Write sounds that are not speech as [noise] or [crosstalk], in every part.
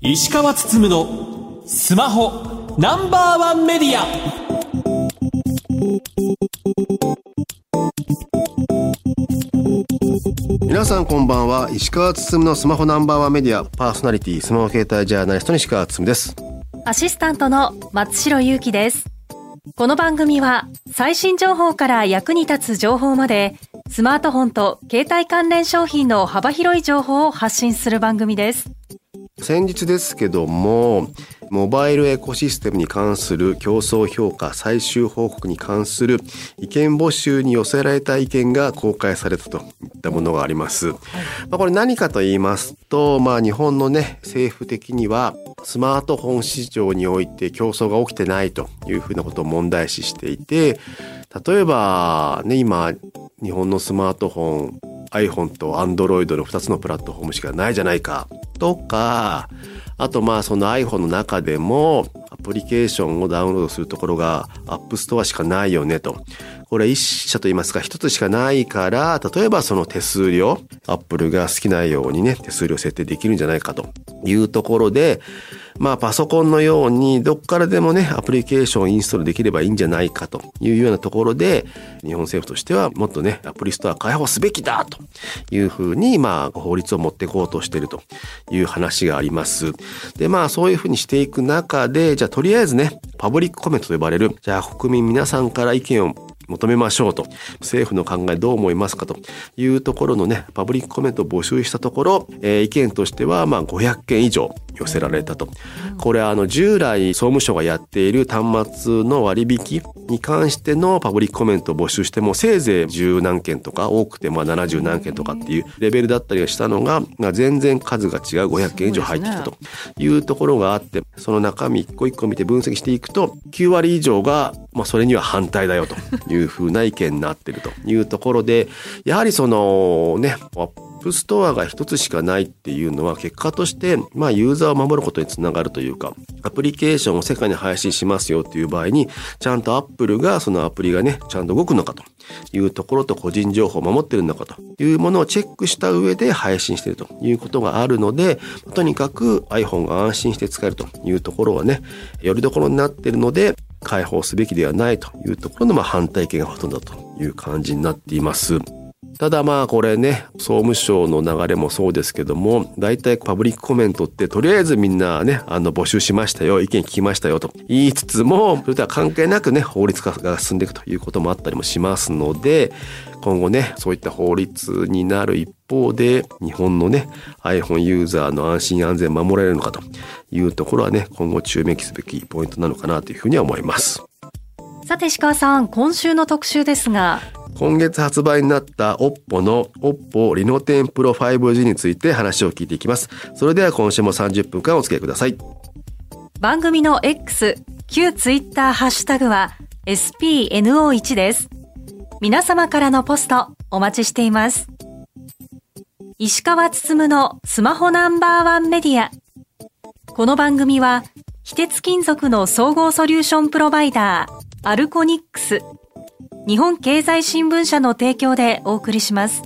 石川つつむのスマホナンバーワンメディア。皆さんこんばんは。石川つつむのスマホナンバーワンメディア。パーソナリティスマホ携帯ジャーナリストの石川つつむです。アシスタントの松代ゆうきです。この番組は最新情報から役に立つ情報までスマートフォンと携帯関連商品の幅広い情報を発信する番組です先日ですけどもモバイルエコシステムに関する競争評価最終報告に関する意見募集に寄せられた意見が公開されたといったものがあります。まあ、これ何かと言いますと、まあ、日本のね政府的にはスマートフォン市場において競争が起きてないというふうなことを問題視していて例えばね今日本のスマートフォン iPhone と Android の2つのプラットフォームしかないじゃないかとかあとまあその iPhone の中でもアプリケーションをダウンロードするところが App Store しかないよねと。これ一社と言いますか一つしかないから、例えばその手数料、Apple が好きなようにね、手数料設定できるんじゃないかと。いうところで、まあパソコンのようにどっからでもね、アプリケーションをインストールできればいいんじゃないかと。いうようなところで、日本政府としてはもっとね、アプリストア開放すべきだと。いうふうに、まあ法律を持っていこうとしていると。いう話があります。で、まあそういうふうにしていく中で、じゃあとりあえずね、パブリックコメントと呼ばれる、じゃあ国民皆さんから意見を求めましょうと。政府の考えどう思いますかというところのね、パブリックコメントを募集したところ、えー、意見としては、まあ、500件以上寄せられたと。これ、あの、従来総務省がやっている端末の割引に関してのパブリックコメントを募集しても、せいぜい10何件とか、多くてまあ70何件とかっていうレベルだったりしたのが、全然数が違う500件以上入ってきたというところがあって、その中身一個一個見て分析していくと、9割以上が、まあ、それには反対だよというふうな意見になってるというところで、やはりそのね、アプリストアが一つしかないっていうのは結果として、まあ、ユーザーを守ることにつながるというか、アプリケーションを世界に配信しますよっていう場合に、ちゃんとアップルがそのアプリがね、ちゃんと動くのかというところと個人情報を守ってるのかというものをチェックした上で配信しているということがあるので、とにかく iPhone が安心して使えるというところはね、よりどころになっているので、解放すべきではないというところのまあ反対意見がほとんどという感じになっています。ただまあこれね、総務省の流れもそうですけども、大体パブリックコメントってとりあえずみんなね、あの募集しましたよ、意見聞きましたよと言いつつも、それとは関係なくね、法律化が進んでいくということもあったりもしますので、今後ね、そういった法律になる一方で、日本のね、iPhone ユーザーの安心安全守られるのかというところはね、今後注目すべきポイントなのかなというふうには思います。さて石川さん、今週の特集ですが、今月発売になった OPPO の OPPO Reno10 Pro 5G について話を聞いていきます。それでは今週も30分間お付き合いください。番組の X、旧 Twitter ハッシュタグは SPNO1 です。皆様からのポストお待ちしています。石川つつむのスマホナンバーワンメディア。この番組は、非鉄金属の総合ソリューションプロバイダー、アルコニックス、日本経済新聞社の提供でお送りします。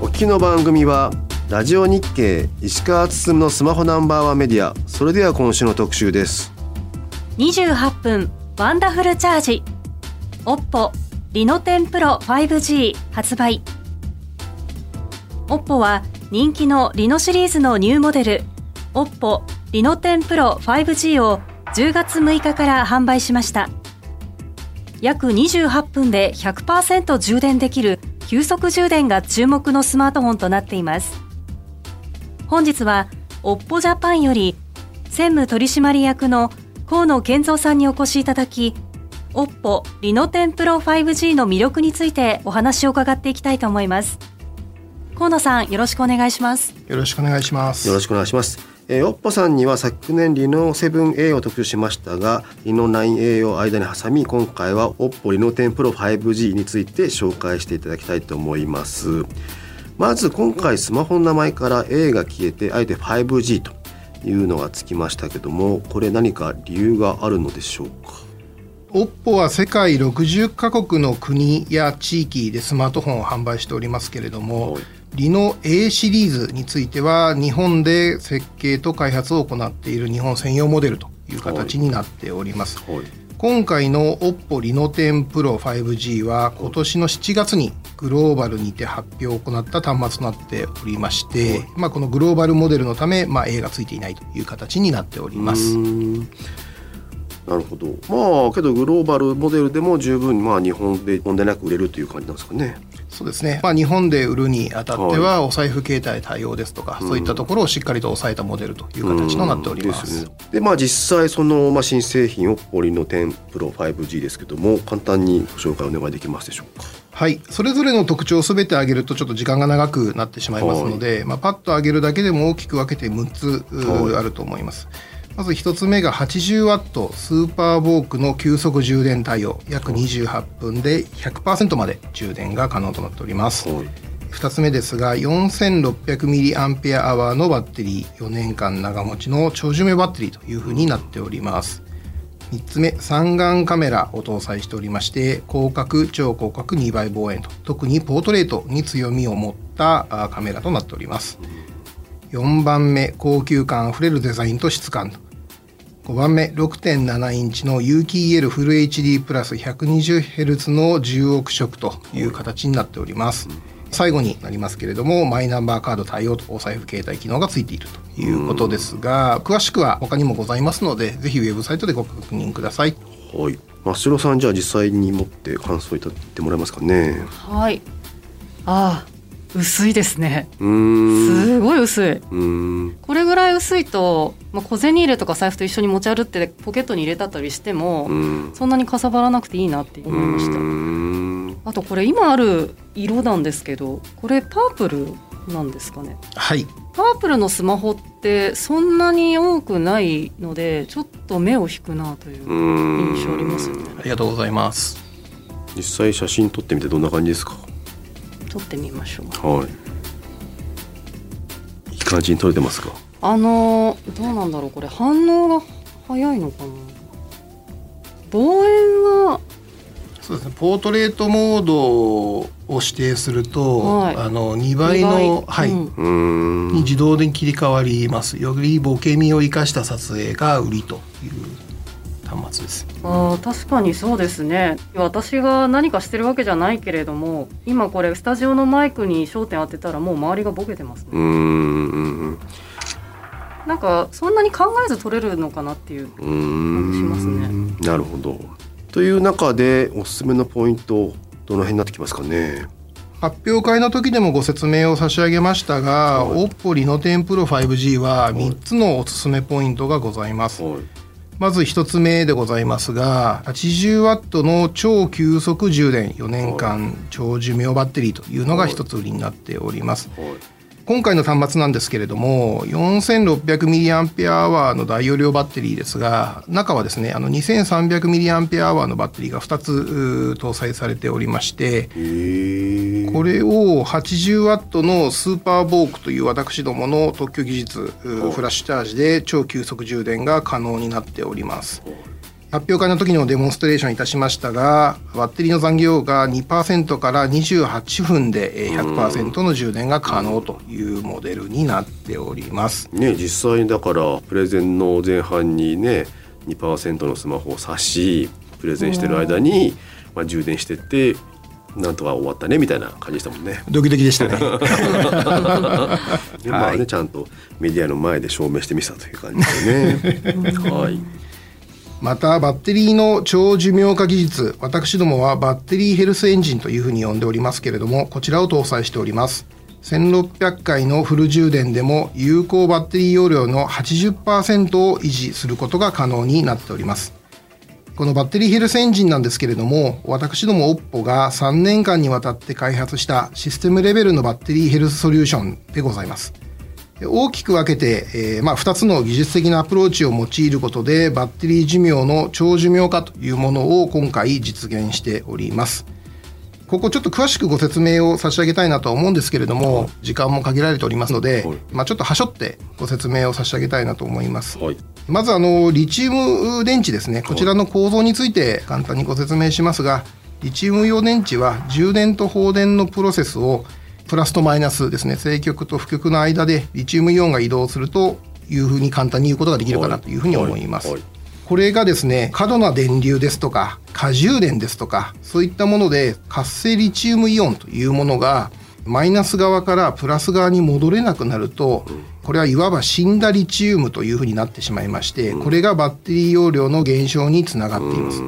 お聞きの番組はラジオ日経石川温のスマホナンバーワンメディア。それでは今週の特集です。28分ワンダフルチャージ OPPO Reno10 Pro 5G 発売。OPPO は人気の Reno シリーズのニューモデル。OPPO リノテンプロ 5G を10月6日から販売しました。約28分で100%充電できる急速充電が注目のスマートフォンとなっています。本日は OPPO ジャパンより専務取締役の河野健三さんにお越しいただき OPPO リノテンプロ 5G の魅力についてお話を伺っていきたいと思います。河野さんよろしくお願いします。よろしくお願いします。よろしくお願いします。えー、 OPPO さんには昨年リノ 7A を特集しましたがリノ 9A を間に挟み今回は OPPO Reno10 Pro 5G について紹介していただきたいと思います。まず今回スマホの名前から A が消えてあえて 5G というのがつきましたけどもこれ何か理由があるのでしょうか？OPPO は世界60カ国の国や地域でスマートフォンを販売しておりますけれども、はいリノ A シリーズについては日本で設計と開発を行っている日本専用モデルという形になっております。はいはい、今回の OPPO リノ10 Pro 5G は今年の7月にグローバルにて発表を行った端末となっておりまして、まあ、このグローバルモデルのため、まあ、A がついていないという形になっております。なるほど。まあけどグローバルモデルでも十分まあ日本で問題なく売れるという感じなんですかね。そうですね、まあ、日本で売るにあたっては、お財布携帯対応ですとか、そういったところをしっかりと抑えたモデルという形となっております。で、ね、まあ、実際その、まあ、新製品をポリの10プロ 5G ですけども簡単にご紹介お願いできますでしょうか。はい、それぞれの特徴をすべて挙げるとちょっと時間が長くなってしまいますので、はい、まあ、パッと挙げるだけでも大きく分けて6つ、はい、あると思います。まず1つ目が 80W スーパーボークの急速充電対応。約28分で100%まで充電が可能となっております、はい、2つ目ですが 4600mAh のバッテリー。4年間長持ちの長寿命バッテリーというふうになっております。3つ目三眼カメラを搭載しておりまして広角超広角2倍望遠と特にポートレートに強みを持ったカメラとなっております4番目高級感あふれるデザインと質感5番目6.7インチの有機 EL フル HD プラス 120Hz の10億色という形になっております。最後になりますけれどもマイナンバーカード対応とお財布携帯機能がついているということですが詳しくは他にもございますのでぜひウェブサイトでご確認ください。はい、真城さんじゃあ実際に持って感想いただいてもらえますかね。はいああ薄いですね。すごい薄い。これぐらい薄いと、まあ、小銭入れとか財布と一緒に持ち歩ってポケットに入れたりしてもそんなにかさばらなくていいなって思いました。あとこれ今ある色なんですけどこれパープルなんですかね？はい。パープルのスマホってそんなに多くないのでちょっと目を引くなという印象ありますよね。ありがとうございます。実際写真撮ってみてどんな感じですか？撮ってみましょう。はい。いい感じに撮れてますか？あのどうなんだろうこれ反応が早いのかな？望遠はそうですね。ポートレートモードを指定すると、はい、あの2倍のはい、うん、に自動で切り替わります。よりボケ身を生かした撮影が売りという端末です。あ確かにそうですね。私が何かしてるわけじゃないけれども今これスタジオのマイクに焦点当てたらもう周りがボケてますね。うんなんかそんなに考えず撮れるのかなっていう感じしますね。なるほど。という中でおすすめのポイントどの辺になってきますかね？発表会の時でもご説明を差し上げましたが、はい、OPPO リノ10 Pro 5G は3つのおすすめポイントがございます、はいまず1つ目でございますが、80ワットの超急速充電4年間長寿命バッテリーというのが1つ売りになっております。今回の端末なんですけれども 4600mAh の大容量バッテリーですが中はですねあの 2300mAh のバッテリーが2つ搭載されておりましてこれを 80W のスーパーボークという私どもの特許技術フラッシュチャージで超急速充電が可能になっております。発表会の時にもデモンストレーションいたしましたがバッテリーの残量が2%から28分で100%の充電が可能というモデルになっております。ね実際だからプレゼンの前半にね2%のスマホを差しプレゼンしてる間に、まあ、充電してってなんとか終わったねみたいな感じでしたもんね。ドキドキでしたね。で [laughs] まあね、はい、ちゃんとメディアの前で証明してみせたという感じですね。[laughs] はい。またバッテリーの超寿命化技術私どもはバッテリーヘルスエンジンというふうに呼んでおりますけれどもこちらを搭載しております。1600回のフル充電でも有効バッテリー容量の80%を維持することが可能になっております。このバッテリーヘルスエンジンなんですけれども私ども OPPO が3年間にわたって開発したシステムレベルのバッテリーヘルスソリューションでございます。大きく分けて、えー、まあ、2つの技術的なアプローチを用いることでバッテリー寿命の長寿命化というものを今回実現しております。ここちょっと詳しくご説明を差し上げたいなとは思うんですけれども、はい、時間も限られておりますので、はい、まあ、ちょっとはしょってご説明を差し上げたいなと思います。はい、まずあのリチウム電池ですねこちらの構造について簡単にご説明しますがリチウム用電池は充電と放電のプロセスをプラスとマイナスですね正極と負極の間でリチウムイオンが移動するというふうに簡単に言うことができるかなというふうに思います。これがですね過度な電流ですとか過充電ですとかそういったもので活性リチウムイオンというものがマイナス側からプラス側に戻れなくなるとこれはいわば死んだリチウムというふうになってしまいましてこれがバッテリー容量の減少につながっています。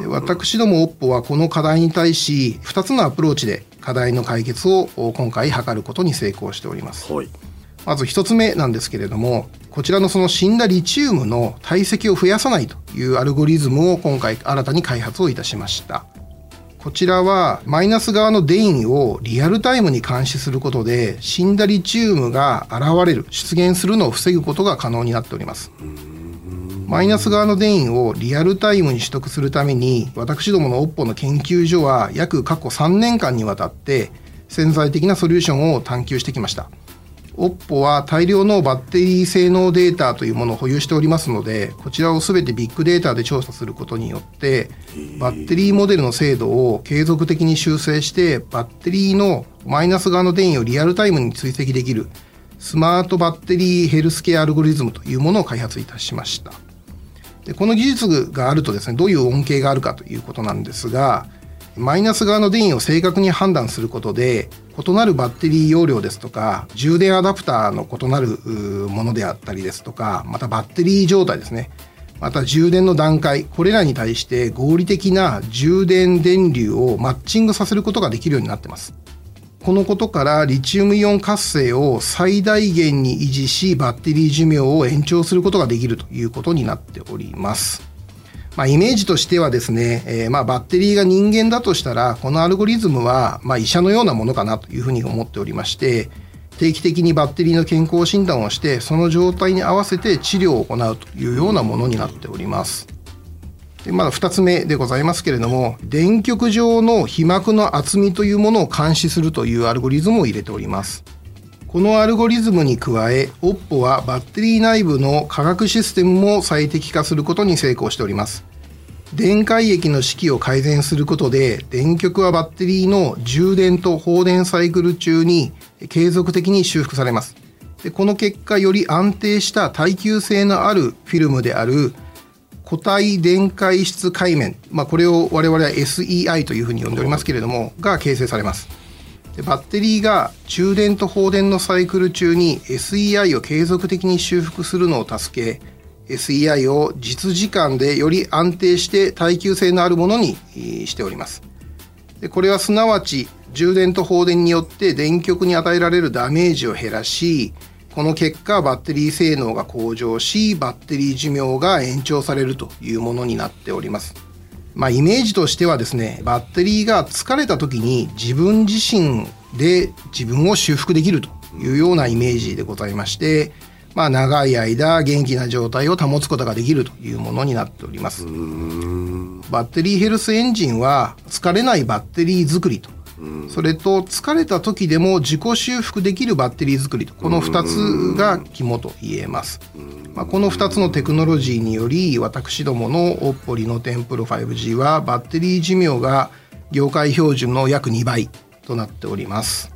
で私ども OPPO はこの課題に対し2つのアプローチで課題の解決を今回図ることに成功しております。はい、まず1つ目なんですけれどもこちらのその死んだリチウムの体積を増やさないというアルゴリズムを今回新たに開発をいたしました。こちらはマイナス側の電位をリアルタイムに監視することで死んだリチウムが現れる出現するのを防ぐことが可能になっております。マイナス側の電位をリアルタイムに取得するために私どもの OPPO の研究所は約過去3年間にわたって潜在的なソリューションを探求してきました。OPPO は大量のバッテリー性能データというものを保有しておりますのでこちらを全てビッグデータで調査することによってバッテリーモデルの精度を継続的に修正してバッテリーのマイナス側の電位をリアルタイムに追跡できるスマートバッテリーヘルスケアアルゴリズムというものを開発いたしました。でこの技術があるとですねどういう恩恵があるかということなんですがマイナス側の電位を正確に判断することで異なるバッテリー容量ですとか充電アダプターの異なるものであったりですとかまたバッテリー状態ですね。また充電の段階これらに対して合理的な充電電流をマッチングさせることができるようになってます。このことからリチウムイオン活性を最大限に維持しバッテリー寿命を延長することができるということになっております。まあ、イメージとしてはですね、えー、まあバッテリーが人間だとしたらこのアルゴリズムはまあ医者のようなものかなというふうに思っておりまして定期的にバッテリーの健康診断をしてその状態に合わせて治療を行うというようなものになっております。でまだ2つ目でございますけれども電極上の被膜の厚みというものを監視するというアルゴリズムを入れております。このアルゴリズムに加え OPPO はバッテリー内部の化学システムも最適化することに成功しております。電解液の式を改善することで電極はバッテリーの充電と放電サイクル中に継続的に修復されます。でこの結果より安定した耐久性のあるフィルムである固体電解質界面、まあ、これを我々は SEI というふうに呼んでおりますけれどもが形成されます。でバッテリーが充電と放電のサイクル中に SEI を継続的に修復するのを助け SEI を実時間でより安定して耐久性のあるものにしております。でこれはすなわち充電と放電によって電極に与えられるダメージを減らしこの結果バッテリー性能が向上しバッテリー寿命が延長されるというものになっております。まあイメージとしてはですねバッテリーが疲れた時に自分自身で自分を修復できるというようなイメージでございましてまあ、長い間元気な状態を保つことができるというものになっております。バッテリーヘルスエンジンは疲れないバッテリー作りとそれと疲れた時でも自己修復できるバッテリー作りとこの2つが肝と言えます、まあ、この2つのテクノロジーにより私どもの OPPO リノテンプロ 5G はバッテリー寿命が業界標準の約2倍となっております。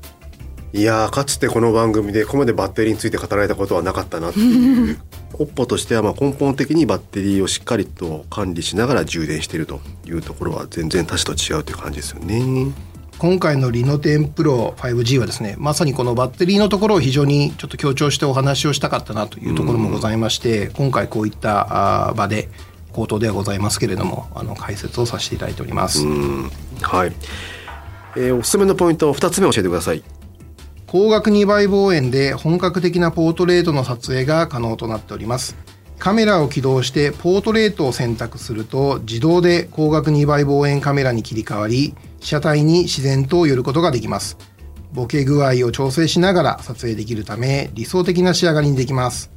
いやかつてこの番組でここまでバッテリーについて語られたことはなかったなっていう。[laughs] OPPO としてはまあ根本的にバッテリーをしっかりと管理しながら充電しているというところは全然他社と違うという感じですよね。今回のリノテンプロ 5G はですねまさにこのバッテリーのところを非常にちょっと強調してお話をしたかったなというところもございまして、今回こういった場で口頭ではございますけれどもあの解説をさせていただいております。はい、えー、おすすめのポイントを2つ目教えてください。光学2倍望遠で本格的なポートレートの撮影が可能となっております。カメラを起動してポートレートを選択すると自動で光学2倍望遠カメラに切り替わり被写体に自然と寄ることができます。ボケ具合を調整しながら撮影できるため理想的な仕上がりにできます。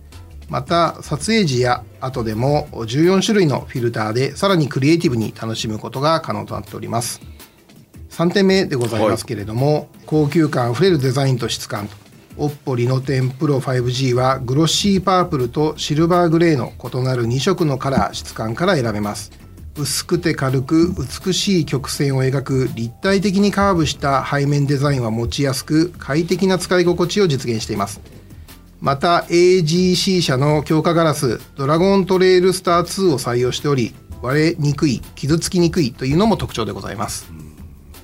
また撮影時や後でも14種類のフィルターでさらにクリエイティブに楽しむことが可能となっております。3点目でございますけれども、はい、高級感あふれるデザインと質感。と OPPO リノ10 Pro 5G はグロッシーパープルとシルバーグレーの異なる2色のカラー質感から選べます。薄くて軽く美しい曲線を描く立体的にカーブした背面デザインは持ちやすく快適な使い心地を実現していますまた AGC 社の強化ガラスドラゴントレイルスター2を採用しており割れにくい傷つきにくいというのも特徴でございます、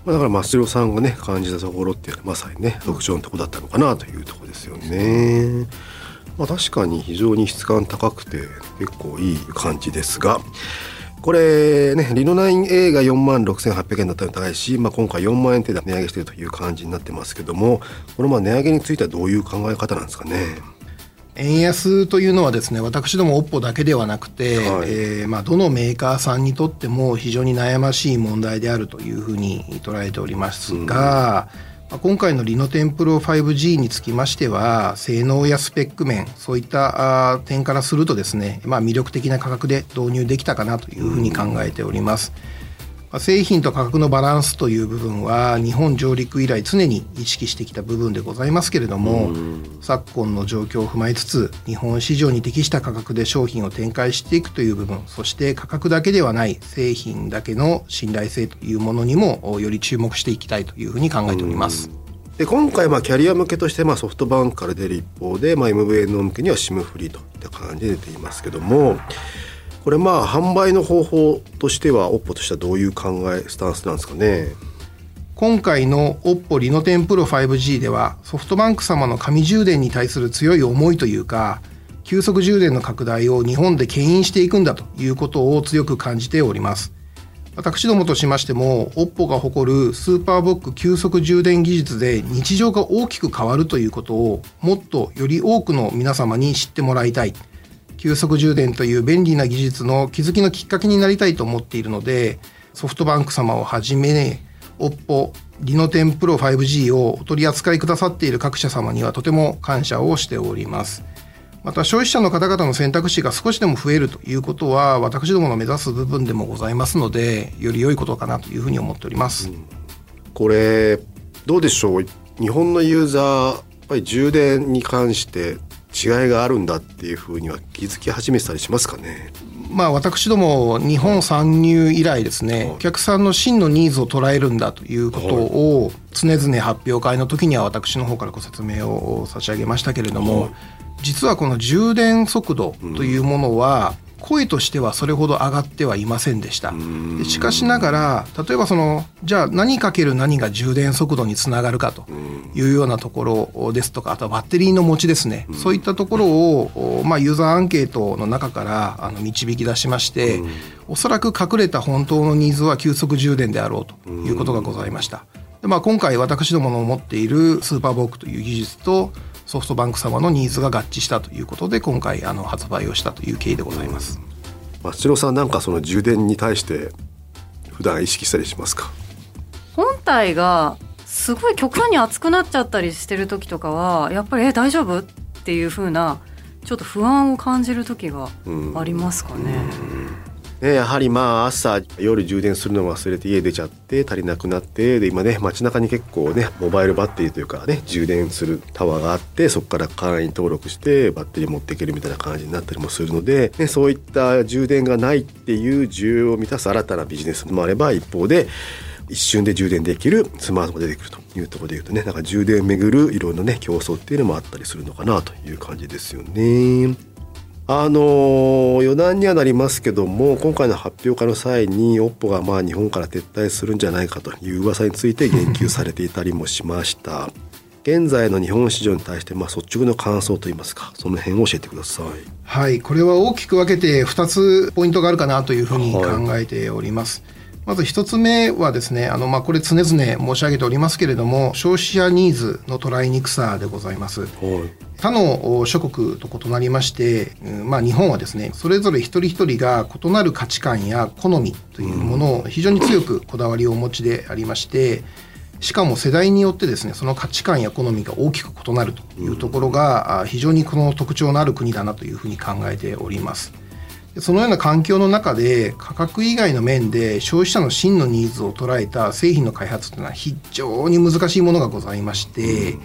だから増代さんがね感じたところってまさにね特徴のとこだったのかなというとこですよね。まあ、確かに非常に質感高くて結構いい感じですがこれねリノ 9A が4万6800円だったのに高いし、まあ、今回4万円程度値上げしているという感じになってますけどもこのまあ値上げについてはどういう考え方なんですかね？円安というのはですね私ども OPPO だけではなくて、はい、えー、まあ、どのメーカーさんにとっても非常に悩ましい問題であるというふうに捉えておりますが、うん、今回の Reno10 Pro 5G につきましては性能やスペック面そういった点からするとですね、まあ、魅力的な価格で導入できたかなというふうに考えております。うん製品と価格のバランスという部分は日本上陸以来常に意識してきた部分でございますけれども昨今の状況を踏まえつつ日本市場に適した価格で商品を展開していくという部分そして価格だけではない製品だけの信頼性というものにもより注目していきたいというふうに考えております。で今回まあキャリア向けとしてまあソフトバンクから出る一方で、まあ、MVNO 向けには SIM フリーといった感じで出ていますけどもこれまあ販売の方法としては OPPO としてはどういう考えスタンスなんですかね？今回の OPPO Reno10 Pro 5G ではソフトバンク様の神ジューデンに対する強い思いというか急速充電の拡大を日本で牽引していくんだということを強く感じております。私どもとしましても OPPO が誇る SUPERVOOC 急速充電技術で日常が大きく変わるということをもっとより多くの皆様に知ってもらいたい。急速充電という便利な技術の気づきのきっかけになりたいと思っているのでソフトバンク様をはじめ OPPO Reno10 Pro 5G をお取り扱いくださっている各社様にはとても感謝をしております。また消費者の方々の選択肢が少しでも増えるということは私どもの目指す部分でもございますのでより良いことかなというふうに思っております、うん、これどうでしょう？日本のユーザーやっぱり充電に関して違いがあるんだっていうふうには気づき始めてたりしますかね。まあ、私ども日本参入以来ですね、はい、お客さんの真のニーズを捉えるんだということを常々発表会の時には私の方からご説明を差し上げましたけれども、はい、実はこの充電速度というものは、声としてはそれほど上がってはいませんでした。しかしながら例えばそのじゃあ何かける何が充電速度につながるかというようなところですとかあとはバッテリーの持ちですね。そういったところを、まあ、ユーザーアンケートの中からあの導き出しましておそらく隠れた本当のニーズは急速充電であろうということがございました。でまあ、今回私どもの持っているスーパーボークという技術とソフトバンク様のニーズが合致したということで今回あの発売をしたという経緯でございます。松代さんなんかその充電に対して普段意識したりしますか？本体がすごい極端に熱くなっちゃったりしてる時とかはやっぱりえ大丈夫？っていう風なちょっと不安を感じる時がありますかね。ね、やはりまあ朝夜充電するの忘れて家出ちゃって足りなくなってで今ね街中に結構ねモバイルバッテリーというかね充電するタワーがあってそこから会員登録してバッテリー持っていけるみたいな感じになったりもするので、ね、そういった充電がないっていう需要を満たす新たなビジネスもあれば一方で一瞬で充電できるスマートフォンが出てくるというところでいうとねなんか充電をめぐるいろんなね競争っていうのもあったりするのかなという感じですよね。あの余談にはなりますけども今回の発表会の際に OPPO がまあ日本から撤退するんじゃないかという噂について言及されていたりもしました。現在の日本市場に対してまあ率直な感想といいますかその辺を教えてください。はいこれは大きく分けて2つポイントがあるかなというふうに考えております、はいまず一つ目はですね、あの、まあ、これ常々申し上げておりますけれども、消費者ニーズの捉えにくさでございます。はい、他の諸国と異なりまして、まあ、日本はですね、それぞれ一人一人が異なる価値観や好みというものを非常に強くこだわりをお持ちでありまして、しかも世代によってですねその価値観や好みが大きく異なるというところが、非常にこの特徴のある国だなというふうに考えておりますそのような環境の中で価格以外の面で消費者の真のニーズを捉えた製品の開発というのは非常に難しいものがございまして、うん。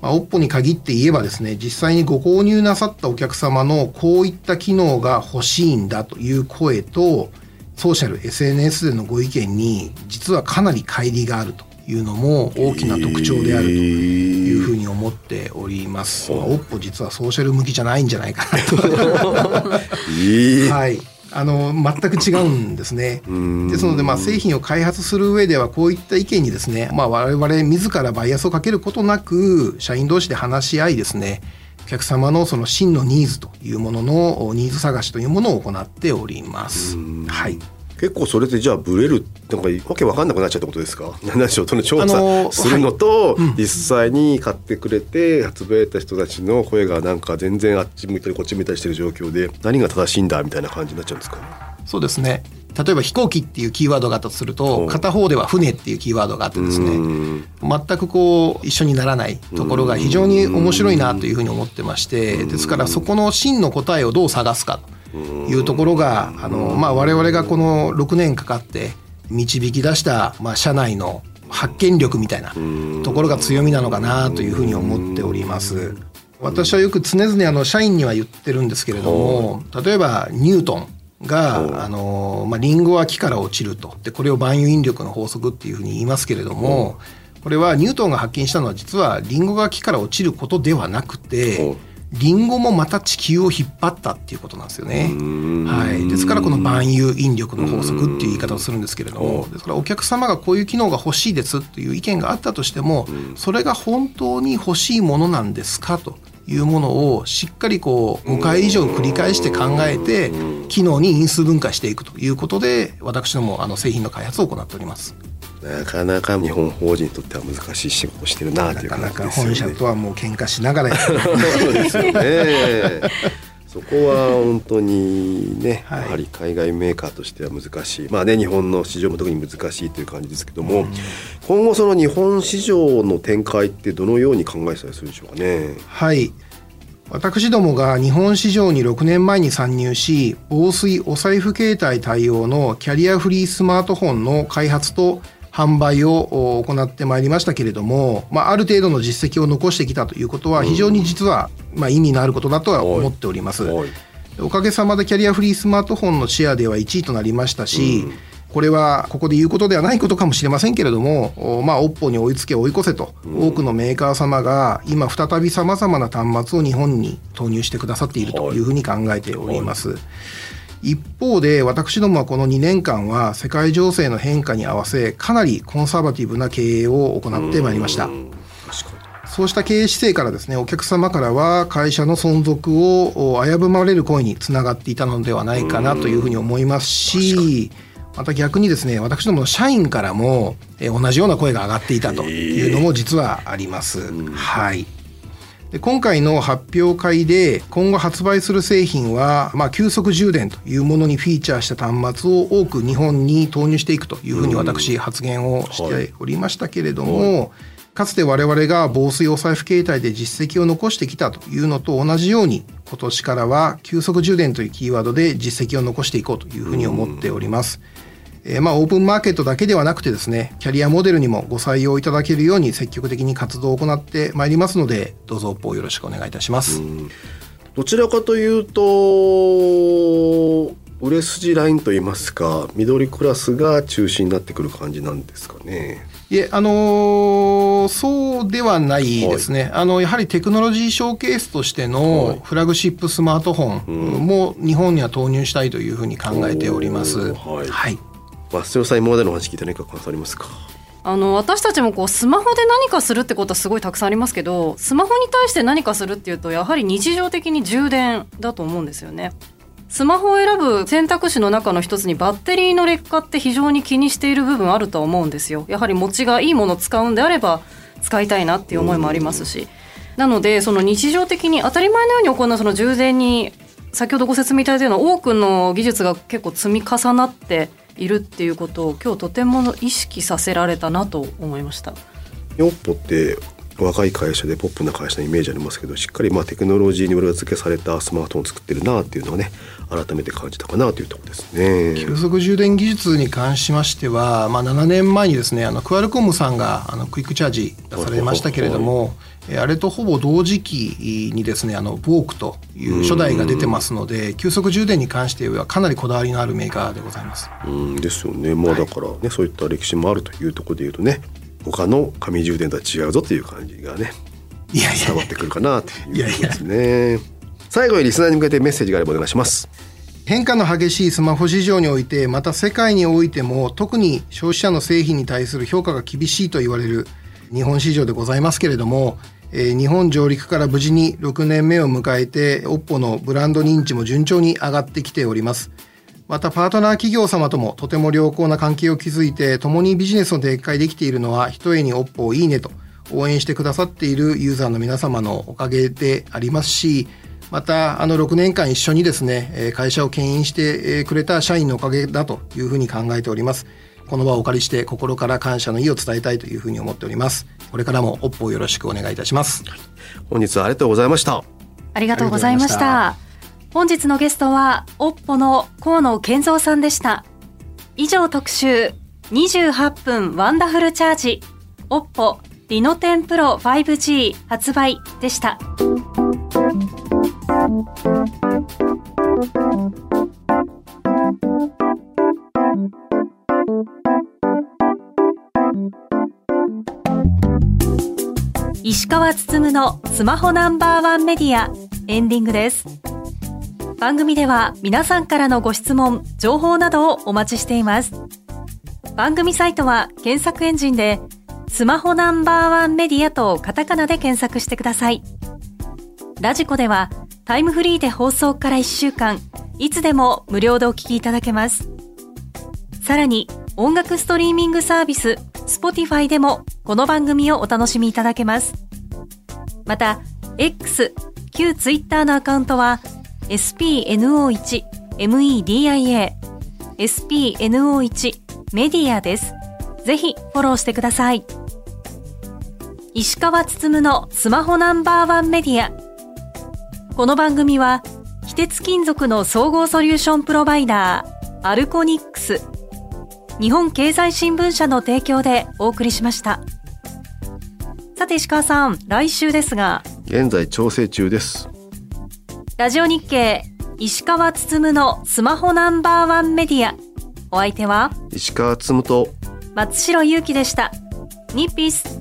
まあ、OPPO に限って言えばですね、実際にご購入なさったお客様のこういった機能が欲しいんだという声と、ソーシャル、SNS でのご意見に実はかなり乖離があるというのも大きな特徴であるというふうに思っております。まあ、OPPO 実はソーシャル向きじゃないんじゃないかなと。[laughs] はい。あの全く違うんですね。ですので、まあ、製品を開発する上ではこういった意見にですね、まあ、我々自らバイアスをかけることなく社員同士で話し合いですねお客様のその真のニーズというもののニーズ探しというものを行っております。はい結構それでじゃあブレるなんかわけわかんなくなっちゃったことですか？何でしょうその調査するのと、はい。うん、実際に買ってくれて発売た人たちの声がなんか全然あっち向いたりこっち向いたりしてる状況で何が正しいんだみたいな感じになっちゃうんですか？そうですね。例えば飛行機っていうキーワードがあったとすると片方では船っていうキーワードがあってですね。全くこう一緒にならないところが非常に面白いなというふうに思ってましてですからそこの真の答えをどう探すかいうところがあの、まあ、我々がこの6年かかって導き出した、まあ、社内の発見力みたいなところが強みなのかなというふうに思っております。私はよく常々あの社員には言ってるんですけれども例えばニュートンがあの、まあ、リンゴは木から落ちると。でこれを万有引力の法則っていうふうに言いますけれどもこれはニュートンが発見したのは実はリンゴが木から落ちることではなくてリンゴもまた地球を引っ張ったっていうことなんですよね。はい、ですからこの万有引力の法則っていう言い方をするんですけれどもですからお客様がこういう機能が欲しいですっていう意見があったとしてもそれが本当に欲しいものなんですかというものをしっかりこう5回以上繰り返して考えて機能に因数分解していくということで私どもあの製品の開発を行っております。なかなか日本法人にとっては難しい仕事をしてるなという感じですよね。なかなか本社とはもう喧嘩しながら [laughs] そうですよね。そこは本当にね、やはり海外メーカーとしては難しい、まあね、日本の市場も特に難しいという感じですけども、うん、今後その日本市場の展開ってどのように考えたりするでしょうかね？はい。私どもが日本市場に6年前に参入し防水お財布携帯対応のキャリアフリースマートフォンの開発と販売を行ってまいりましたけれども、まあ、ある程度の実績を残してきたということは非常に実は、まあ、意味のあることだとは思っております。おかげさまでキャリアフリースマートフォンのシェアでは1位となりましたし、これはここで言うことではないことかもしれませんけれども、まあ、OPPO に追いつけ追い越せと、多くのメーカー様が今再びさまざまな端末を日本に投入してくださっているというふうに考えております。一方で私どもはこの2年間は世界情勢の変化に合わせかなりコンサバティブな経営を行ってまいりました。そうした経営姿勢からですね、お客様からは会社の存続を危ぶまれる声につながっていたのではないかなというふうに思いますし、また逆にですね、私どもの社員からも同じような声が上がっていたというのも実はあります。はい。で今回の発表会で今後発売する製品は、まあ、急速充電というものにフィーチャーした端末を多く日本に投入していくというふうに私発言をしておりましたけれども、はい、かつて我々が防水お財布携帯で実績を残してきたというのと同じように今年からは急速充電というキーワードで実績を残していこうというふうに思っております。えー、まあオープンマーケットだけではなくてですねキャリアモデルにもご採用いただけるように積極的に活動を行ってまいりますのでどうぞよろしくお願いいたします。どちらかというと売れ筋ラインといいますか緑クラスが中心になってくる感じなんですかね。いえ、あのー、そうではないですね、はい、あのやはりテクノロジーショーケースとしてのフラグシップスマートフォンも日本には投入したいというふうに考えております。はい、はい。さん今までの話聞いて何か感想ありますか？あの私たちもこうスマホで何かするってことはすごいたくさんありますけどスマホに対して何かするっていうとやはり日常的に充電だと思うんですよね。スマホを選ぶ選択肢の中の一つにバッテリーの劣化って非常に気にしている部分あるとは思うんですよ。やはり持ちがいいものを使うんであれば使いたいなっていう思いもありますし。なのでその日常的に当たり前のように行うその充電に先ほどご説明いただいたような多くの技術が結構積み重なっているっていうことを今日とても意識させられたなと思いました。ヨッポって若い会社でポップな会社のイメージありますけどしっかりまあテクノロジーに裏付けされたスマートフォンを作ってるなっていうのはね改めて感じたかなというところですね。急速充電技術に関しましては、まあ、7年前にですねあのクアルコムさんがあのクイックチャージ出されましたけれども、あれとほぼ同時期にですねあのボークという初代が出てますので急速充電に関してはかなりこだわりのあるメーカーでございますうん。ですよねまあだからね、はい、そういった歴史もあるというところでいうとね他の紙充電とは違うぞという感じがね伝わってくるかなということですね。最後にリスナーに向けてメッセージがあればお願いします。変化の激しいスマホ市場においてまた世界においても特に消費者の製品に対する評価が厳しいと言われる日本市場でございますけれども、えー、日本上陸から無事に6年目を迎えて OPPO のブランド認知も順調に上がってきておりますまたパートナー企業様ともとても良好な関係を築いて共にビジネスを展開できているのはひとえに OPPO をいいねと応援してくださっているユーザーの皆様のおかげでありますしまたあの6年間一緒にですね会社を牽引してくれた社員のおかげだというふうに考えております。この場をお借りして心から感謝の意を伝えたいというふうに思っております。これからも OPPO をよろしくお願いいたします。本日はありがとうございました。ありがとうございました本日のゲストは OPPO の河野健三さんでした以上特集28分ワンダフルチャージ OPPO Reno Ten Pro 5G 発売でした。石川つつむのスマホナンバーワンメディアエンディングです番組では皆さんからのご質問情報などをお待ちしています。番組サイトは検索エンジンでスマホナンバーワンメディアとカタカナで検索してください。ラジコではタイムフリーで放送から1週間いつでも無料でお聴きいただけます。さらに音楽ストリーミングサービス Spotify でもこの番組をお楽しみいただけます。また X 旧 Twitter のアカウントは spno1media spno1 メディアです。ぜひフォローしてください。石川つつむのスマホナンバーワンメディア。この番組は非鉄金属の総合ソリューションプロバイダーアルコニックス日本経済新聞社の提供でお送りしました。さて石川さん来週ですが。現在調整中です。ラジオ日経石川つつむのスマホナンバーワンメディア。お相手は石川つむと。松代ゆうきでした。ニッピース